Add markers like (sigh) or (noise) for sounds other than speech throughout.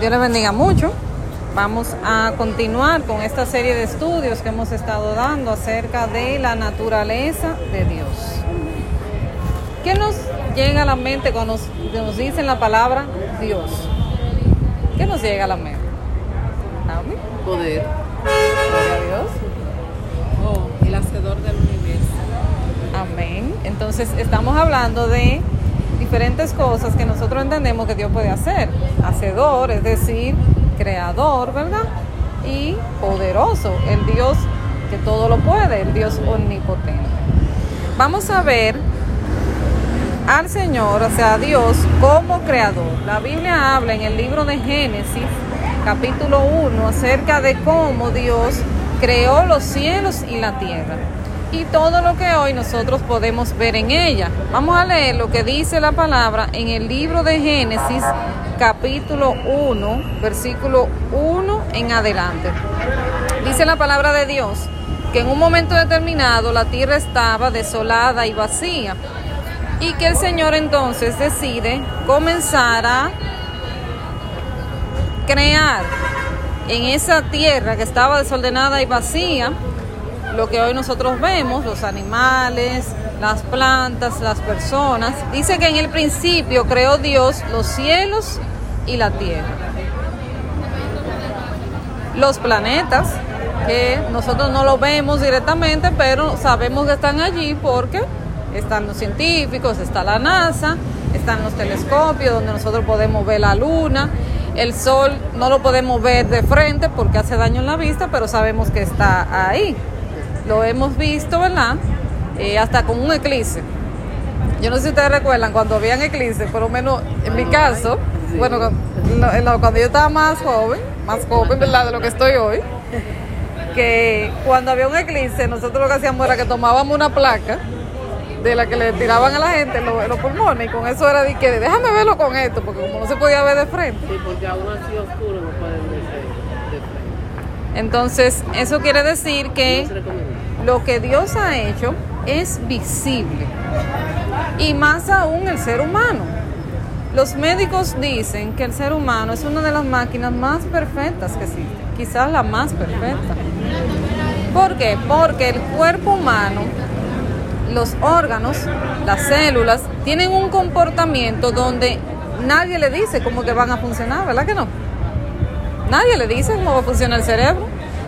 Dios les bendiga mucho. Vamos a continuar con esta serie de estudios que hemos estado dando acerca de la naturaleza de Dios. ¿Qué nos llega a la mente cuando nos, nos dicen la palabra Dios? ¿Qué nos llega a la mente? Poder. Gloria a Dios. Oh, el hacedor del universo. Amén. Entonces estamos hablando de diferentes cosas que nosotros entendemos que Dios puede hacer. Hacedor, es decir, creador, ¿verdad? Y poderoso, el Dios que todo lo puede, el Dios omnipotente. Vamos a ver al Señor, o sea, a Dios como creador. La Biblia habla en el libro de Génesis, capítulo 1, acerca de cómo Dios creó los cielos y la tierra y todo lo que hoy nosotros podemos ver en ella. Vamos a leer lo que dice la palabra en el libro de Génesis, capítulo 1, versículo 1 en adelante. Dice la palabra de Dios que en un momento determinado la tierra estaba desolada y vacía y que el Señor entonces decide comenzar a crear en esa tierra que estaba desordenada y vacía lo que hoy nosotros vemos, los animales, las plantas, las personas. Dice que en el principio creó Dios los cielos y la tierra. Los planetas, que nosotros no los vemos directamente, pero sabemos que están allí porque están los científicos, está la NASA, están los telescopios donde nosotros podemos ver la luna. El sol no lo podemos ver de frente porque hace daño en la vista, pero sabemos que está ahí lo hemos visto, ¿verdad? Eh, hasta con un eclipse. Yo no sé si ustedes recuerdan cuando habían eclipse, por lo menos en mi caso, bueno, cuando yo estaba más joven, más joven, ¿verdad? De lo que estoy hoy, que cuando había un eclipse, nosotros lo que hacíamos era que tomábamos una placa de la que le tiraban a la gente los, los pulmones y con eso era de que déjame verlo con esto, porque como no se podía ver de frente. Sí, porque aún así oscuro no pueden verse de frente. Entonces, eso quiere decir que No. Lo que Dios ha hecho es visible. Y más aún el ser humano. Los médicos dicen que el ser humano es una de las máquinas más perfectas que existen, quizás la más perfecta. ¿Por qué? Porque el cuerpo humano, los órganos, las células, tienen un comportamiento donde nadie le dice cómo van a funcionar, ¿verdad que no? Nadie le dice cómo va a funcionar el cerebro.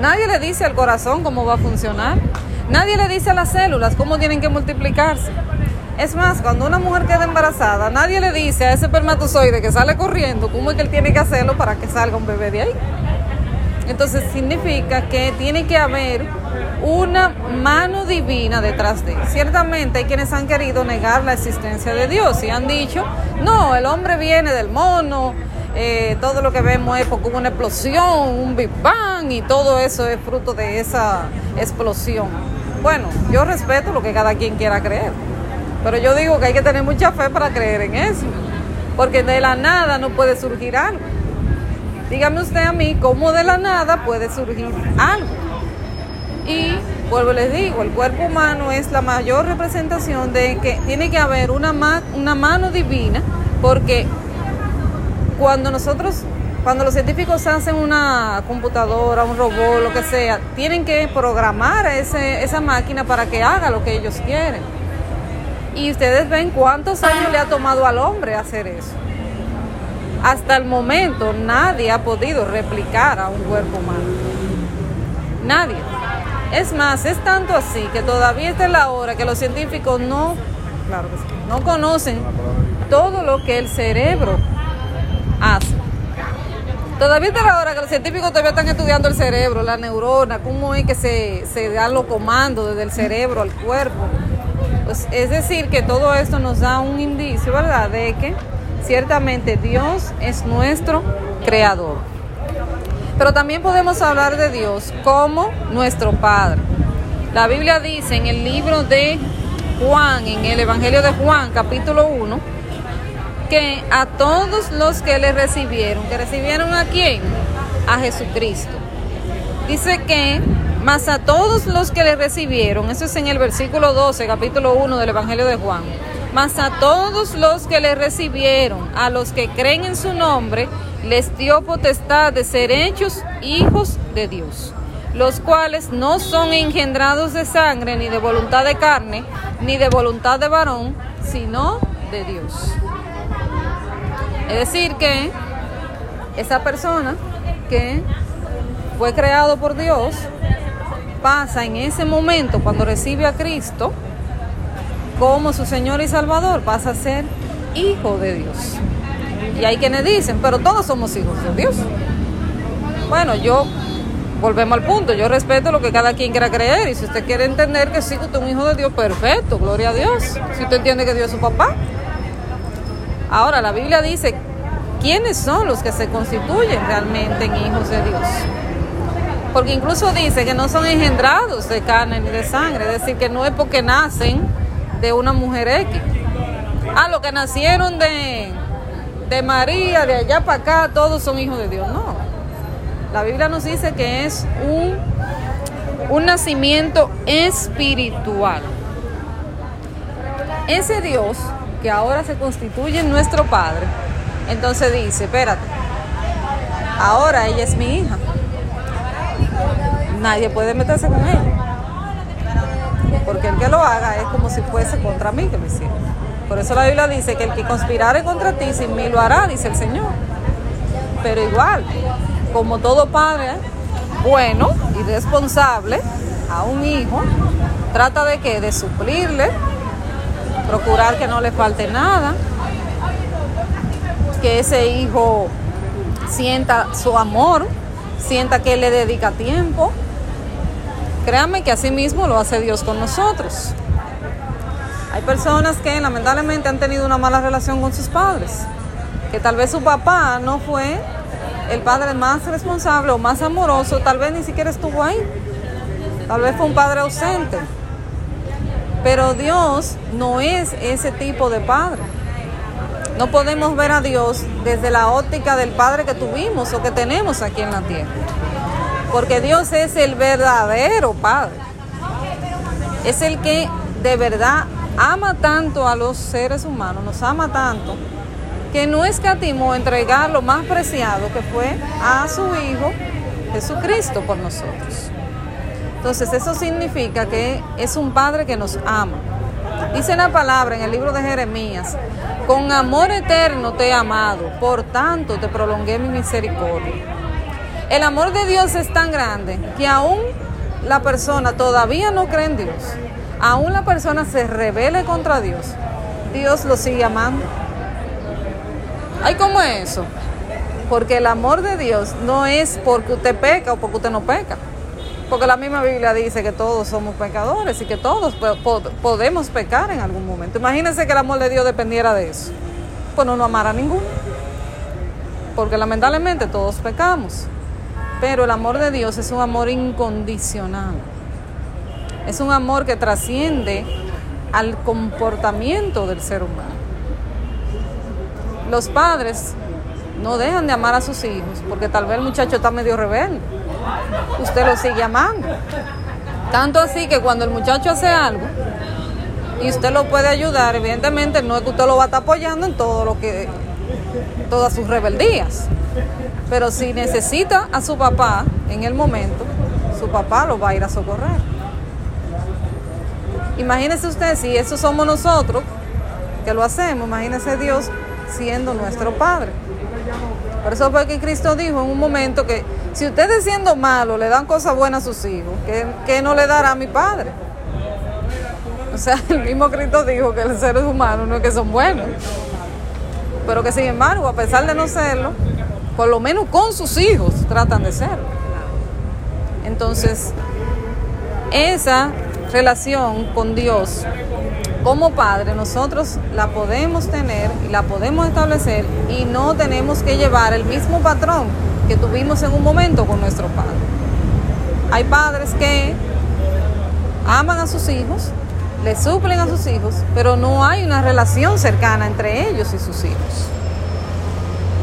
Nadie le dice al corazón cómo va a funcionar. Nadie le dice a las células cómo tienen que multiplicarse. Es más, cuando una mujer queda embarazada, nadie le dice a ese espermatozoide que sale corriendo cómo es que él tiene que hacerlo para que salga un bebé de ahí. Entonces significa que tiene que haber una mano divina detrás de él. Ciertamente hay quienes han querido negar la existencia de Dios y han dicho, no, el hombre viene del mono, eh, todo lo que vemos es porque hubo una explosión, un Big Bang y todo eso es fruto de esa explosión. Bueno, yo respeto lo que cada quien quiera creer, pero yo digo que hay que tener mucha fe para creer en eso, porque de la nada no puede surgir algo. Dígame usted a mí cómo de la nada puede surgir algo. Y vuelvo les digo, el cuerpo humano es la mayor representación de que tiene que haber una, una mano divina, porque cuando nosotros, cuando los científicos hacen una computadora, un robot, lo que sea, tienen que programar ese, esa máquina para que haga lo que ellos quieren. Y ustedes ven cuántos años le ha tomado al hombre hacer eso. Hasta el momento nadie ha podido replicar a un cuerpo humano. Nadie. Es más, es tanto así que todavía está en la hora que los científicos no, no conocen todo lo que el cerebro hace. Todavía está la hora que los científicos todavía están estudiando el cerebro, la neurona, cómo es que se, se dan los comandos desde el cerebro al cuerpo. Pues, es decir, que todo esto nos da un indicio, ¿verdad?, de que ciertamente Dios es nuestro creador. Pero también podemos hablar de Dios como nuestro Padre. La Biblia dice en el libro de Juan, en el Evangelio de Juan, capítulo 1, que a todos los que le recibieron, que recibieron a quién? A Jesucristo. Dice que, más a todos los que le recibieron, eso es en el versículo 12, capítulo 1 del Evangelio de Juan, Mas a todos los que le recibieron, a los que creen en su nombre, les dio potestad de ser hechos hijos de Dios, los cuales no son engendrados de sangre, ni de voluntad de carne, ni de voluntad de varón, sino de Dios. Es decir, que esa persona que fue creado por Dios pasa en ese momento cuando recibe a Cristo como su Señor y Salvador, pasa a ser hijo de Dios. Y hay quienes dicen, pero todos somos hijos de Dios. Bueno, yo, volvemos al punto, yo respeto lo que cada quien quiera creer y si usted quiere entender que sí, usted es un hijo de Dios, perfecto, gloria a Dios. Si usted entiende que Dios es su papá. Ahora, la Biblia dice, ¿quiénes son los que se constituyen realmente en hijos de Dios? Porque incluso dice que no son engendrados de carne ni de sangre, es decir, que no es porque nacen de una mujer X. Ah, los que nacieron de, de María, de allá para acá, todos son hijos de Dios. No. La Biblia nos dice que es un, un nacimiento espiritual. Ese Dios que ahora se constituye en nuestro Padre, entonces dice, espérate, ahora ella es mi hija. Nadie puede meterse con ella porque el que lo haga es como si fuese contra mí que lo hiciera. Por eso la Biblia dice que el que conspirare contra ti sin mí lo hará, dice el Señor. Pero igual, como todo padre bueno y responsable a un hijo, trata de que de suplirle, procurar que no le falte nada, que ese hijo sienta su amor, sienta que le dedica tiempo, Créanme que así mismo lo hace Dios con nosotros. Hay personas que lamentablemente han tenido una mala relación con sus padres, que tal vez su papá no fue el padre más responsable o más amoroso, tal vez ni siquiera estuvo ahí, tal vez fue un padre ausente. Pero Dios no es ese tipo de padre. No podemos ver a Dios desde la óptica del padre que tuvimos o que tenemos aquí en la tierra porque Dios es el verdadero Padre. Es el que de verdad ama tanto a los seres humanos, nos ama tanto, que no escatimó entregar lo más preciado que fue a su Hijo Jesucristo por nosotros. Entonces eso significa que es un Padre que nos ama. Dice la palabra en el libro de Jeremías, con amor eterno te he amado, por tanto te prolongué mi misericordia. El amor de Dios es tan grande que aún la persona todavía no cree en Dios, aún la persona se revele contra Dios, Dios lo sigue amando. ¿Hay como eso? Porque el amor de Dios no es porque usted peca o porque usted no peca. Porque la misma Biblia dice que todos somos pecadores y que todos podemos pecar en algún momento. Imagínense que el amor de Dios dependiera de eso. Pues no nos amara a ninguno. Porque lamentablemente todos pecamos. Pero el amor de Dios es un amor incondicional. Es un amor que trasciende al comportamiento del ser humano. Los padres no dejan de amar a sus hijos porque tal vez el muchacho está medio rebelde. Usted lo sigue amando. Tanto así que cuando el muchacho hace algo y usted lo puede ayudar, evidentemente no es que usted lo va a estar apoyando en todo lo que todas sus rebeldías. Pero si necesita a su papá en el momento, su papá lo va a ir a socorrer. Imagínese usted si eso somos nosotros que lo hacemos, imagínese Dios siendo nuestro Padre. Por eso fue que Cristo dijo en un momento que si ustedes siendo malos le dan cosas buenas a sus hijos, ¿qué, no le dará a mi Padre? O sea, (laughs) el mismo Cristo dijo que los seres humanos no es que son buenos, pero que sin embargo, a pesar de no serlo, por lo menos con sus hijos tratan de ser. Entonces, esa relación con Dios como padre, nosotros la podemos tener y la podemos establecer y no tenemos que llevar el mismo patrón que tuvimos en un momento con nuestro padre. Hay padres que aman a sus hijos, le suplen a sus hijos, pero no hay una relación cercana entre ellos y sus hijos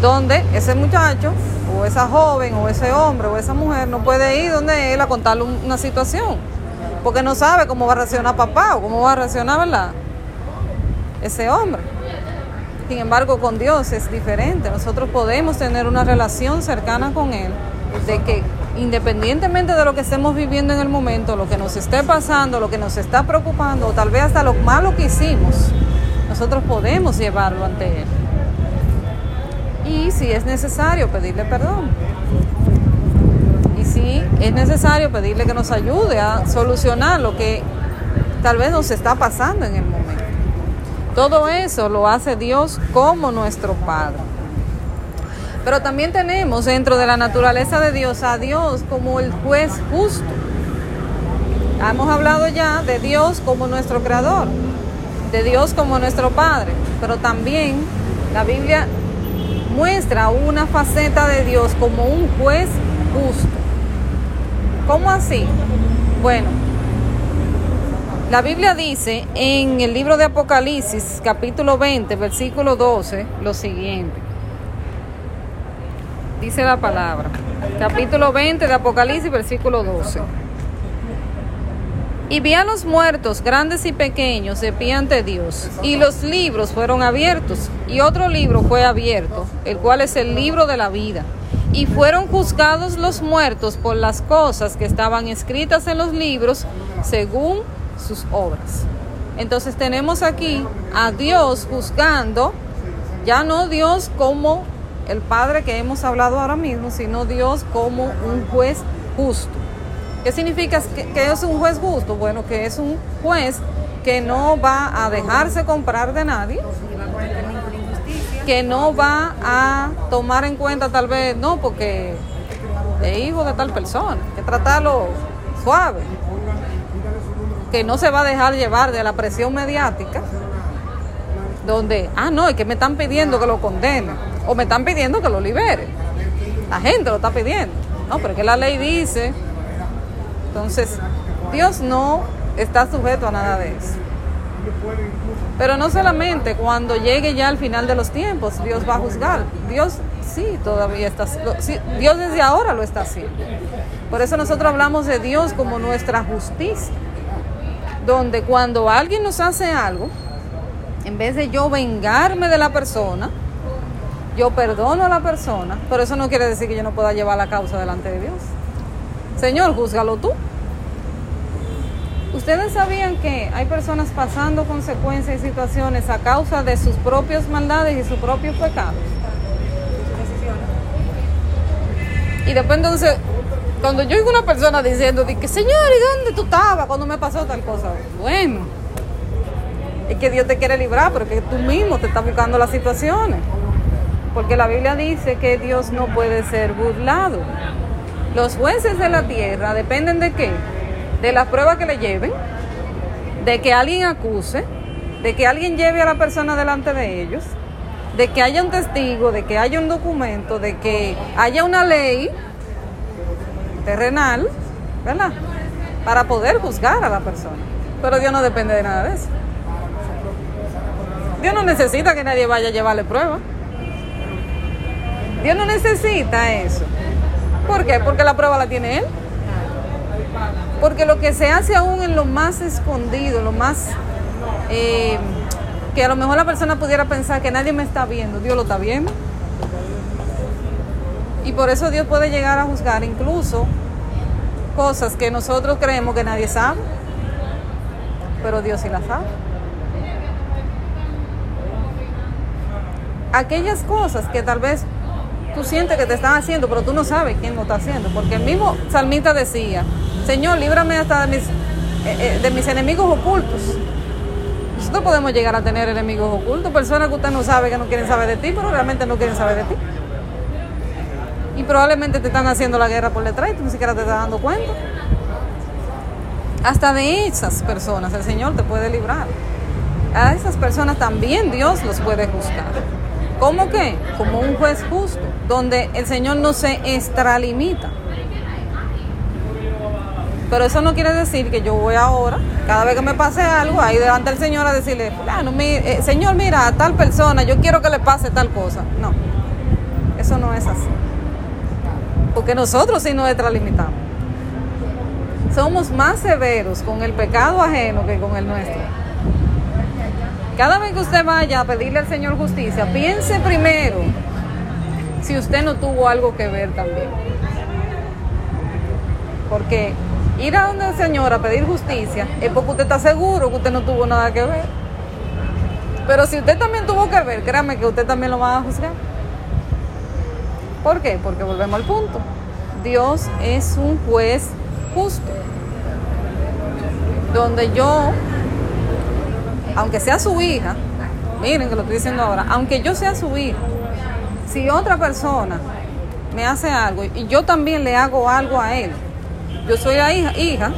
donde ese muchacho o esa joven o ese hombre o esa mujer no puede ir donde él a contarle una situación, porque no sabe cómo va a reaccionar papá o cómo va a reaccionar, ¿verdad? ese hombre. Sin embargo, con Dios es diferente. Nosotros podemos tener una relación cercana con Él, de que independientemente de lo que estemos viviendo en el momento, lo que nos esté pasando, lo que nos está preocupando, o tal vez hasta lo malo que hicimos, nosotros podemos llevarlo ante Él. Y si es necesario, pedirle perdón. Es necesario, pedirle que nos ayude a solucionar lo que tal vez nos está pasando en el momento. Todo eso lo hace Dios como nuestro Padre. Pero también tenemos dentro de la naturaleza de Dios a Dios como el juez justo. Hemos hablado ya de Dios como nuestro creador, de Dios como nuestro Padre, pero también la Biblia muestra una faceta de Dios como un juez justo. ¿Cómo así? Bueno, la Biblia dice en el libro de Apocalipsis, capítulo 20, versículo 12, lo siguiente. Dice la palabra. Capítulo 20 de Apocalipsis, versículo 12. Y vi a los muertos, grandes y pequeños, de pie ante Dios, y los libros fueron abiertos, y otro libro fue abierto, el cual es el libro de la vida. Y fueron juzgados los muertos por las cosas que estaban escritas en los libros, según sus obras. Entonces tenemos aquí a Dios juzgando, ya no Dios como el Padre que hemos hablado ahora mismo, sino Dios como un juez justo. ¿Qué significa que, es un juez justo? Bueno, que es un juez que no va a dejarse comprar de nadie, que no va a tomar en cuenta tal vez, no, porque es hijo de tal persona, que tratarlo suave que no se va a dejar llevar de la presión mediática, donde, ah, no, es que me están pidiendo que lo condenen, o me están pidiendo que lo libere. La gente lo está pidiendo. No, pero que la ley dice. Entonces, Dios no está sujeto a nada de eso. Pero no solamente cuando llegue ya al final de los tiempos, Dios va a juzgar. Dios sí todavía está, Dios desde ahora lo está haciendo. Por eso nosotros hablamos de Dios como nuestra justicia donde cuando alguien nos hace algo, en vez de yo vengarme de la persona, yo perdono a la persona, pero eso no quiere decir que yo no pueda llevar la causa delante de Dios. Señor, júzgalo tú. Ustedes sabían que hay personas pasando consecuencias y situaciones a causa de sus propias maldades y sus propios pecados. Y después entonces cuando yo oigo una persona diciendo, que, Señor, ¿y dónde tú estabas cuando me pasó tal cosa? Bueno, es que Dios te quiere librar, pero que tú mismo te estás buscando las situaciones. Porque la Biblia dice que Dios no puede ser burlado. Los jueces de la tierra dependen de qué? De las pruebas que le lleven, de que alguien acuse, de que alguien lleve a la persona delante de ellos, de que haya un testigo, de que haya un documento, de que haya una ley terrenal, ¿verdad? Para poder juzgar a la persona. Pero Dios no depende de nada de eso. Dios no necesita que nadie vaya a llevarle prueba. Dios no necesita eso. ¿Por qué? Porque la prueba la tiene Él. Porque lo que se hace aún en lo más escondido, lo más... Eh, que a lo mejor la persona pudiera pensar que nadie me está viendo, Dios lo está viendo. Y por eso Dios puede llegar a juzgar incluso cosas que nosotros creemos que nadie sabe, pero Dios sí las sabe. Aquellas cosas que tal vez tú sientes que te están haciendo, pero tú no sabes quién lo está haciendo, porque el mismo salmista decía, Señor, líbrame hasta de mis, eh, eh, enemigos ocultos. Nosotros podemos llegar a tener enemigos ocultos, personas que usted no sabe que no quieren saber de ti, pero realmente no quieren saber de ti. Y probablemente te están haciendo la guerra por detrás y tú ni siquiera te estás dando cuenta. Hasta de esas personas el Señor te puede librar. A esas personas también Dios los puede juzgar. ¿Cómo qué? Como un juez justo, donde el Señor no se extralimita. Pero eso no quiere decir que yo voy ahora, cada vez que me pase algo, ahí delante del Señor a decirle, eh, Señor, mira, a tal persona, yo quiero que le pase tal cosa. No, eso no es así porque nosotros sí nos extralimitamos. Somos más severos con el pecado ajeno que con el nuestro. cada vez que usted vaya a pedirle al Señor justicia, piense primero si usted no tuvo algo que ver también. Porque ir a donde el Señor a pedir justicia es porque usted está seguro que usted no tuvo nada que ver. Pero si usted también tuvo que ver, créame que usted también lo va a juzgar. ¿Por qué? Porque volvemos al punto. Dios es un juez justo. Donde yo, aunque sea su hija, miren que lo estoy diciendo ahora, aunque yo sea su hija, si otra persona me hace algo y yo también le hago algo a él, yo soy la hija,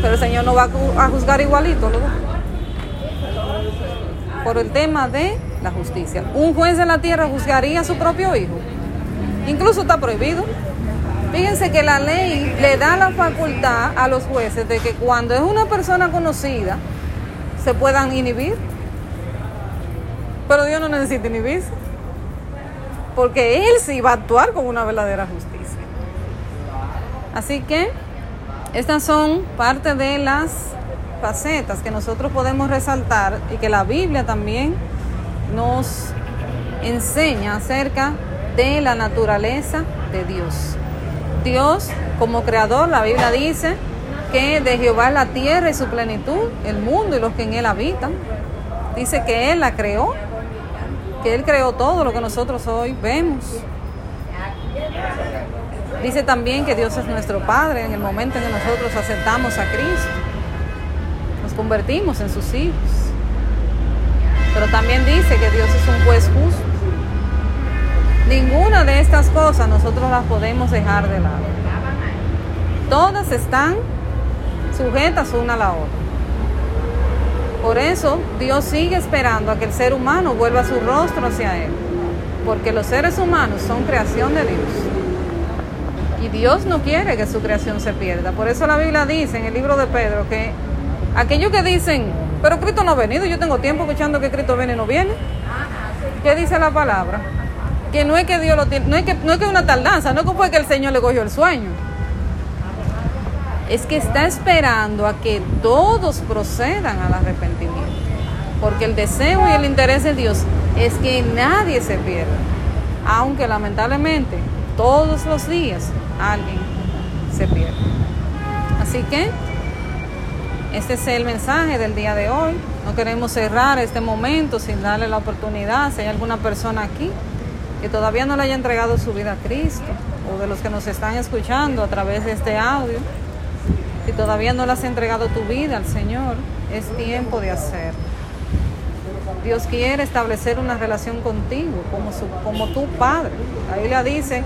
pero el Señor no va a juzgar igualito, ¿no? Por el tema de la justicia. Un juez de la tierra juzgaría a su propio hijo. Incluso está prohibido. Fíjense que la ley le da la facultad a los jueces de que cuando es una persona conocida se puedan inhibir. Pero Dios no necesita inhibirse. Porque Él sí va a actuar con una verdadera justicia. Así que estas son parte de las facetas que nosotros podemos resaltar y que la Biblia también nos enseña acerca de la naturaleza de Dios. Dios como creador, la Biblia dice que de Jehová la tierra y su plenitud, el mundo y los que en él habitan. Dice que Él la creó, que Él creó todo lo que nosotros hoy vemos. Dice también que Dios es nuestro Padre en el momento en que nosotros aceptamos a Cristo. Nos convertimos en sus hijos. Pero también dice que Dios es un juez justo. Ninguna de estas cosas nosotros las podemos dejar de lado. Todas están sujetas una a la otra. Por eso Dios sigue esperando a que el ser humano vuelva su rostro hacia Él. Porque los seres humanos son creación de Dios. Y Dios no quiere que su creación se pierda. Por eso la Biblia dice en el libro de Pedro que aquellos que dicen, pero Cristo no ha venido, yo tengo tiempo escuchando que Cristo viene y no viene. ¿Qué dice la palabra? Que no es que Dios lo tiene, no es que no es que una tardanza, no es que fue que el Señor le cogió el sueño. Es que está esperando a que todos procedan al arrepentimiento. Porque el deseo y el interés de Dios es que nadie se pierda. Aunque lamentablemente todos los días alguien se pierde. Así que este es el mensaje del día de hoy. No queremos cerrar este momento sin darle la oportunidad. Si hay alguna persona aquí que todavía no le haya entregado su vida a Cristo, o de los que nos están escuchando a través de este audio, si todavía no le has entregado tu vida al Señor, es tiempo de hacerlo. Dios quiere establecer una relación contigo como, su, como tu padre. La Biblia dice,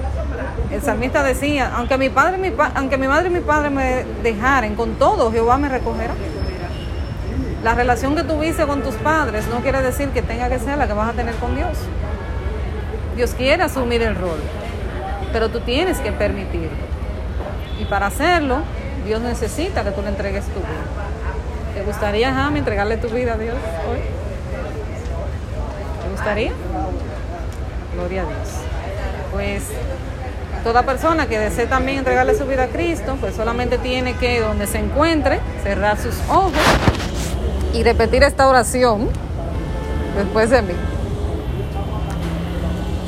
el salmista decía, aunque mi, padre, madre y mi padre me dejaren, con todo Jehová me recogerá. La relación que tuviste con tus padres no quiere decir que tenga que ser la que vas a tener con Dios. Dios quiere asumir el rol, pero tú tienes que permitirlo. Y para hacerlo, Dios necesita que tú le entregues tu vida. ¿Te gustaría, Jaime, entregarle tu vida a Dios hoy? ¿Te gustaría? Gloria a Dios. Pues toda persona que desee también entregarle su vida a Cristo, pues solamente tiene que, donde se encuentre, cerrar sus ojos y repetir esta oración después de mí.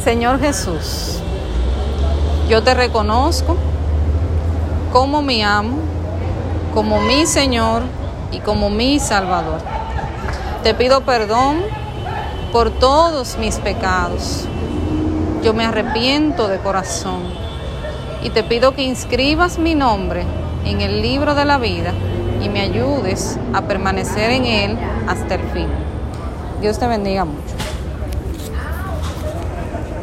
Señor Jesús, yo te reconozco como mi amo, como mi Señor y como mi Salvador. Te pido perdón por todos mis pecados. Yo me arrepiento de corazón y te pido que inscribas mi nombre en el libro de la vida y me ayudes a permanecer en él hasta el fin. Dios te bendiga mucho.